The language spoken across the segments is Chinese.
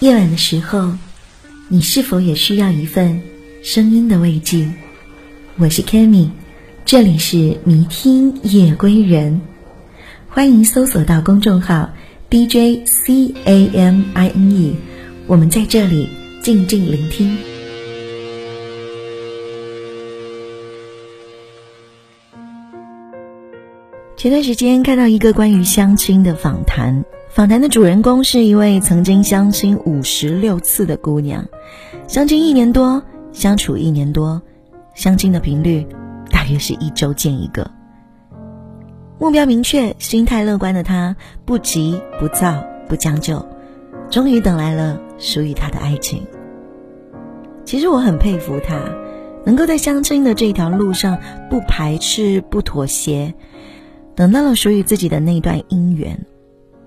夜晚的时候，你是否也需要一份声音的慰藉？我是 Kami，这里是迷听夜归人，欢迎搜索到公众号 DJ C A M I N E，我们在这里静静聆听。前段时间看到一个关于相亲的访谈。访谈的主人公是一位曾经相亲五十六次的姑娘，相亲一年多，相处一年多，相亲的频率大约是一周见一个。目标明确、心态乐观的她，不急不躁不将就，终于等来了属于她的爱情。其实我很佩服她，能够在相亲的这条路上不排斥、不妥协，等到了属于自己的那段姻缘。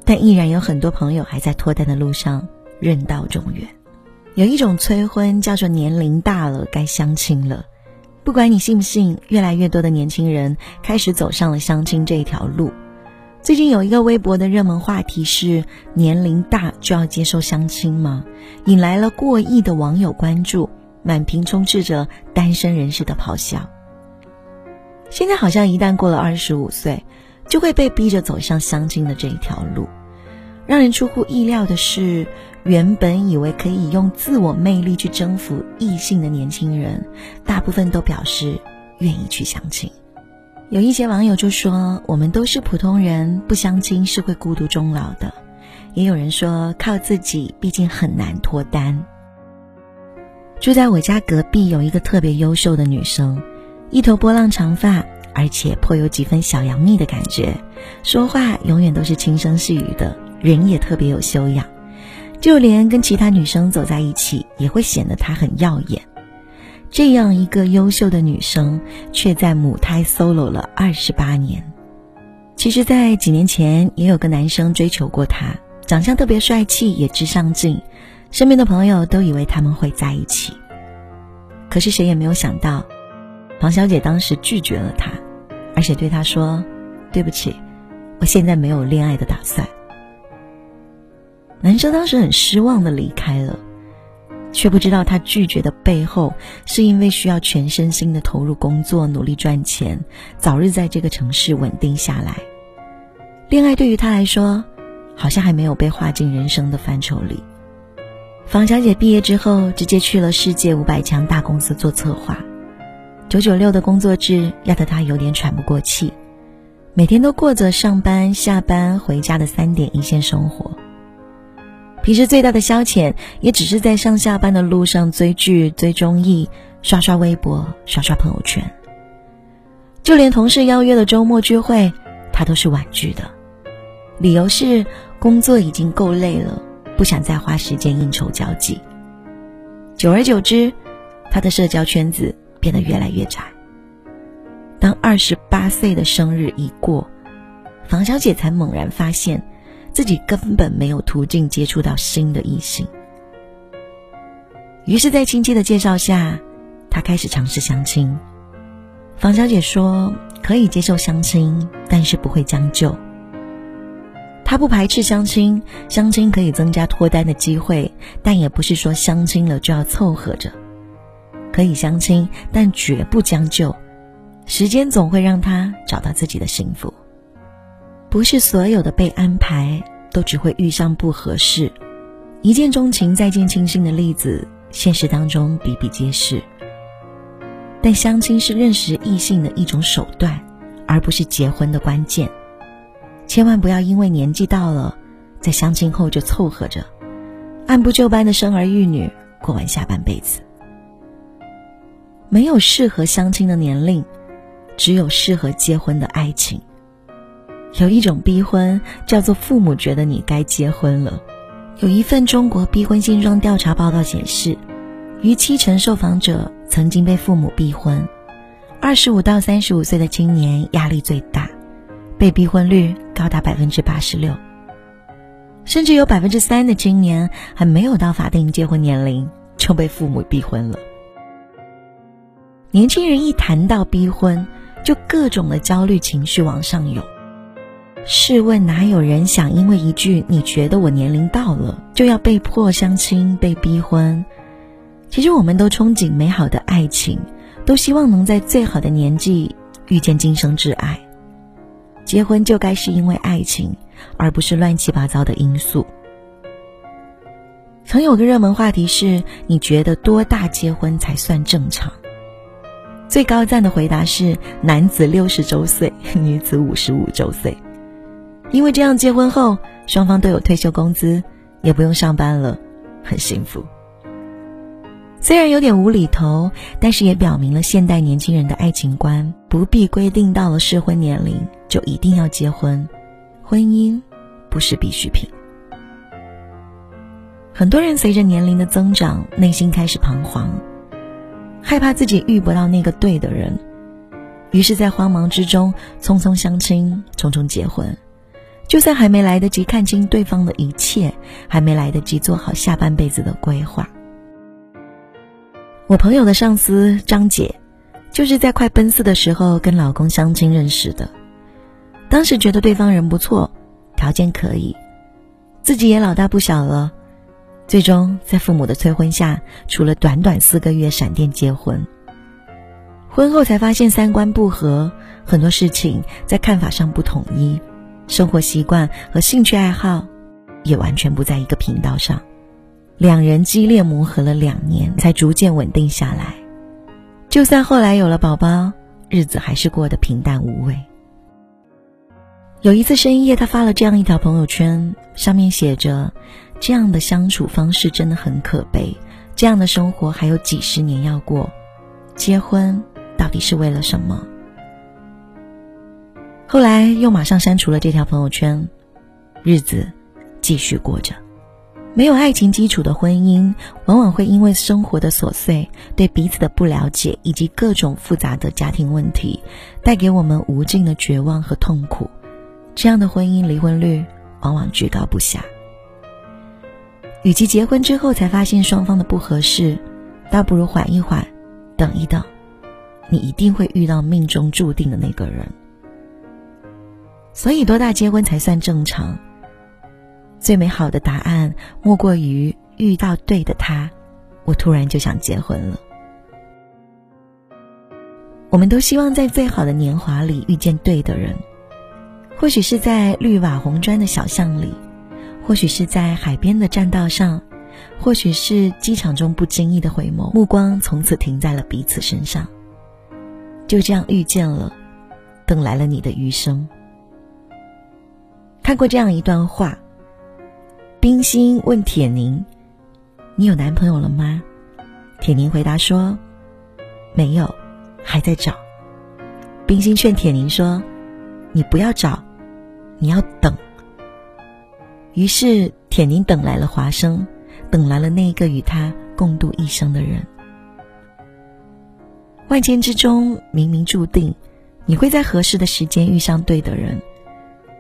但依然有很多朋友还在脱单的路上任道中远。有一种催婚叫做年龄大了该相亲了。不管你信不信，越来越多的年轻人开始走上了相亲这一条路。最近有一个微博的热门话题是“年龄大就要接受相亲吗”，引来了过亿的网友关注，满屏充斥着单身人士的咆哮。现在好像一旦过了二十五岁。就会被逼着走向相亲的这一条路。让人出乎意料的是，原本以为可以用自我魅力去征服异性的年轻人，大部分都表示愿意去相亲。有一些网友就说：“我们都是普通人，不相亲是会孤独终老的。”也有人说：“靠自己，毕竟很难脱单。”住在我家隔壁有一个特别优秀的女生，一头波浪长发。而且颇有几分小杨幂的感觉，说话永远都是轻声细语的，人也特别有修养，就连跟其他女生走在一起，也会显得她很耀眼。这样一个优秀的女生，却在母胎 solo 了二十八年。其实，在几年前，也有个男生追求过她，长相特别帅气，也知上进，身边的朋友都以为他们会在一起。可是谁也没有想到，黄小姐当时拒绝了他。而且对他说：“对不起，我现在没有恋爱的打算。”男生当时很失望的离开了，却不知道他拒绝的背后，是因为需要全身心的投入工作，努力赚钱，早日在这个城市稳定下来。恋爱对于他来说，好像还没有被划进人生的范畴里。房小姐毕业之后，直接去了世界五百强大公司做策划。九九六的工作制压得他有点喘不过气，每天都过着上班、下班、回家的三点一线生活。平时最大的消遣也只是在上下班的路上追剧、追综艺、刷刷微博、刷刷朋友圈。就连同事邀约的周末聚会，他都是婉拒的，理由是工作已经够累了，不想再花时间应酬交际。久而久之，他的社交圈子。变得越来越窄。当二十八岁的生日一过，房小姐才猛然发现，自己根本没有途径接触到新的异性。于是，在亲戚的介绍下，她开始尝试相亲。房小姐说：“可以接受相亲，但是不会将就。她不排斥相亲，相亲可以增加脱单的机会，但也不是说相亲了就要凑合着。”可以相亲，但绝不将就。时间总会让他找到自己的幸福。不是所有的被安排都只会遇上不合适。一见钟情、再见倾心的例子，现实当中比比皆是。但相亲是认识异性的一种手段，而不是结婚的关键。千万不要因为年纪到了，在相亲后就凑合着，按部就班的生儿育女，过完下半辈子。没有适合相亲的年龄，只有适合结婚的爱情。有一种逼婚叫做父母觉得你该结婚了。有一份中国逼婚现状调查报告显示，逾七成受访者曾经被父母逼婚。二十五到三十五岁的青年压力最大，被逼婚率高达百分之八十六，甚至有百分之三的青年还没有到法定结婚年龄就被父母逼婚了。年轻人一谈到逼婚，就各种的焦虑情绪往上涌。试问哪有人想因为一句“你觉得我年龄到了”就要被迫相亲、被逼婚？其实我们都憧憬美好的爱情，都希望能在最好的年纪遇见今生挚爱。结婚就该是因为爱情，而不是乱七八糟的因素。曾有个热门话题是：你觉得多大结婚才算正常？最高赞的回答是：男子六十周岁，女子五十五周岁。因为这样结婚后，双方都有退休工资，也不用上班了，很幸福。虽然有点无厘头，但是也表明了现代年轻人的爱情观：不必规定到了适婚年龄就一定要结婚，婚姻不是必需品。很多人随着年龄的增长，内心开始彷徨，害怕自己遇不到那个对的人，于是，在慌忙之中匆匆相亲，匆匆结婚。就算还没来得及看清对方的一切，还没来得及做好下半辈子的规划。我朋友的上司张姐，就是在快奔四的时候跟老公相亲认识的。当时觉得对方人不错，条件可以，自己也老大不小了。最终在父母的催婚下，处了短短四个月闪电结婚。婚后才发现三观不合，很多事情在看法上不统一。生活习惯和兴趣爱好也完全不在一个频道上，两人激烈磨合了两年，才逐渐稳定下来。就算后来有了宝宝，日子还是过得平淡无味。有一次深夜，他发了这样一条朋友圈，上面写着：“这样的相处方式真的很可悲，这样的生活还有几十年要过，结婚到底是为了什么？”后来又马上删除了这条朋友圈，日子继续过着。没有爱情基础的婚姻，往往会因为生活的琐碎、对彼此的不了解以及各种复杂的家庭问题，带给我们无尽的绝望和痛苦。这样的婚姻离婚率往往居高不下。与其结婚之后才发现双方的不合适，倒不如缓一缓，等一等，你一定会遇到命中注定的那个人。所以，多大结婚才算正常？最美好的答案莫过于遇到对的他，我突然就想结婚了。我们都希望在最好的年华里遇见对的人，或许是在绿瓦红砖的小巷里，或许是在海边的栈道上，或许是机场中不经意的回眸，目光从此停在了彼此身上，就这样遇见了，等来了你的余生。看过这样一段话：冰心问铁凝：“你有男朋友了吗？”铁凝回答说：“没有，还在找。”冰心劝铁凝说：“你不要找，你要等。”于是铁凝等来了华生，等来了那个与他共度一生的人。万千之中，冥冥注定，你会在合适的时间遇上对的人。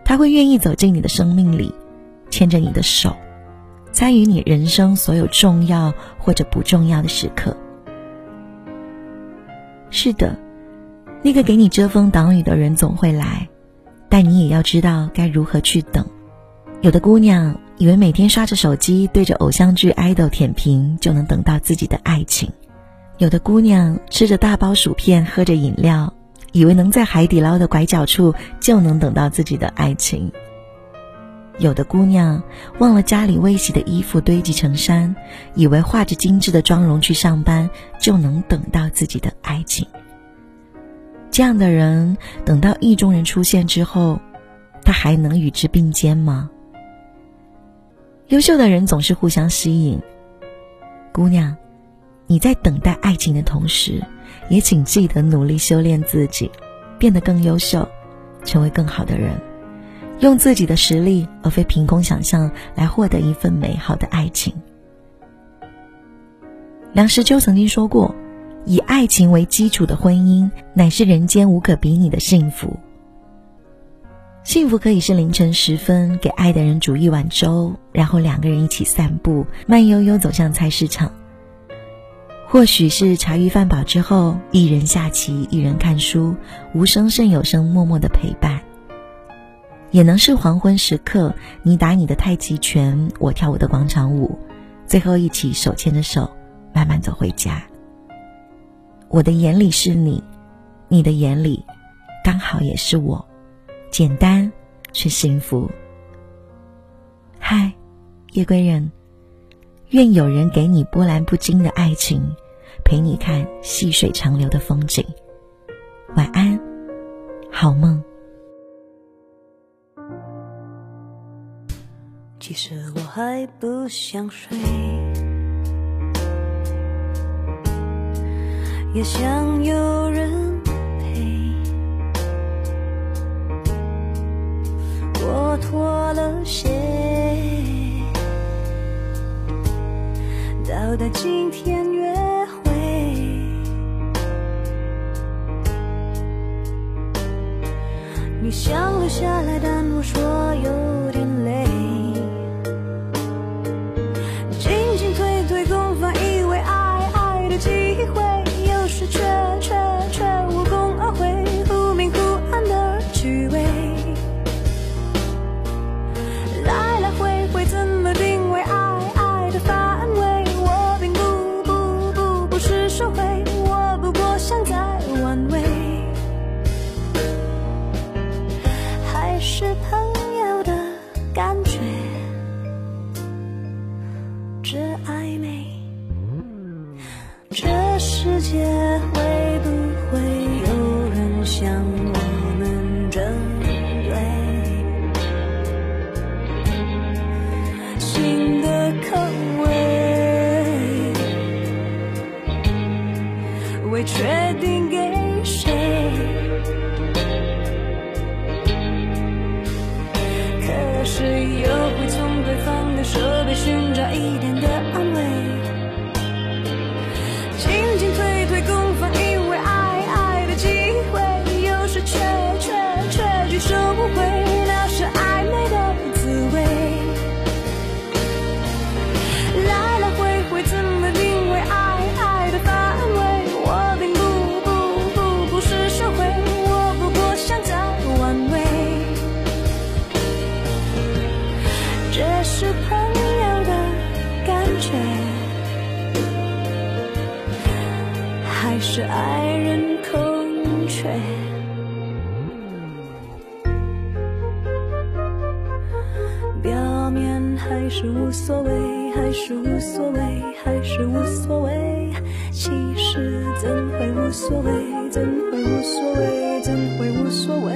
他会愿意走进你的生命里，牵着你的手，参与你人生所有重要或者不重要的时刻。是的，那个给你遮风挡雨的人总会来，但你也要知道该如何去等。有的姑娘以为每天刷着手机，对着偶像剧 idol 舔屏就能等到自己的爱情；有的姑娘吃着大包薯片，喝着饮料。以为能在海底捞的拐角处就能等到自己的爱情。有的姑娘忘了家里未洗的衣服堆积成山，以为化着精致的妆容去上班就能等到自己的爱情。这样的人等到意中人出现之后，他还能与之并肩吗？优秀的人总是互相吸引。姑娘，你在等待爱情的同时。也请记得努力修炼自己，变得更优秀，成为更好的人，用自己的实力而非凭空想象来获得一份美好的爱情。梁实秋曾经说过：“以爱情为基础的婚姻，乃是人间无可比拟的幸福。幸福可以是凌晨时分给爱的人煮一碗粥，然后两个人一起散步，慢悠悠走向菜市场。”或许是茶余饭饱之后，一人下棋，一人看书，无声胜有声，默默的陪伴。也能是黄昏时刻，你打你的太极拳，我跳我的广场舞，最后一起手牵着手，慢慢走回家。我的眼里是你，你的眼里，刚好也是我，简单却幸福。嗨，夜归人，愿有人给你波澜不惊的爱情，陪你看细水长流的风景。晚安，好梦。其实我还不想睡，也想有人陪。我脱了鞋，到达今天想留下来，但我说心的可畏，未确定。还是无所谓，还是无所谓，还是无所谓。其实怎会无所谓？怎会无所谓？怎会无所谓？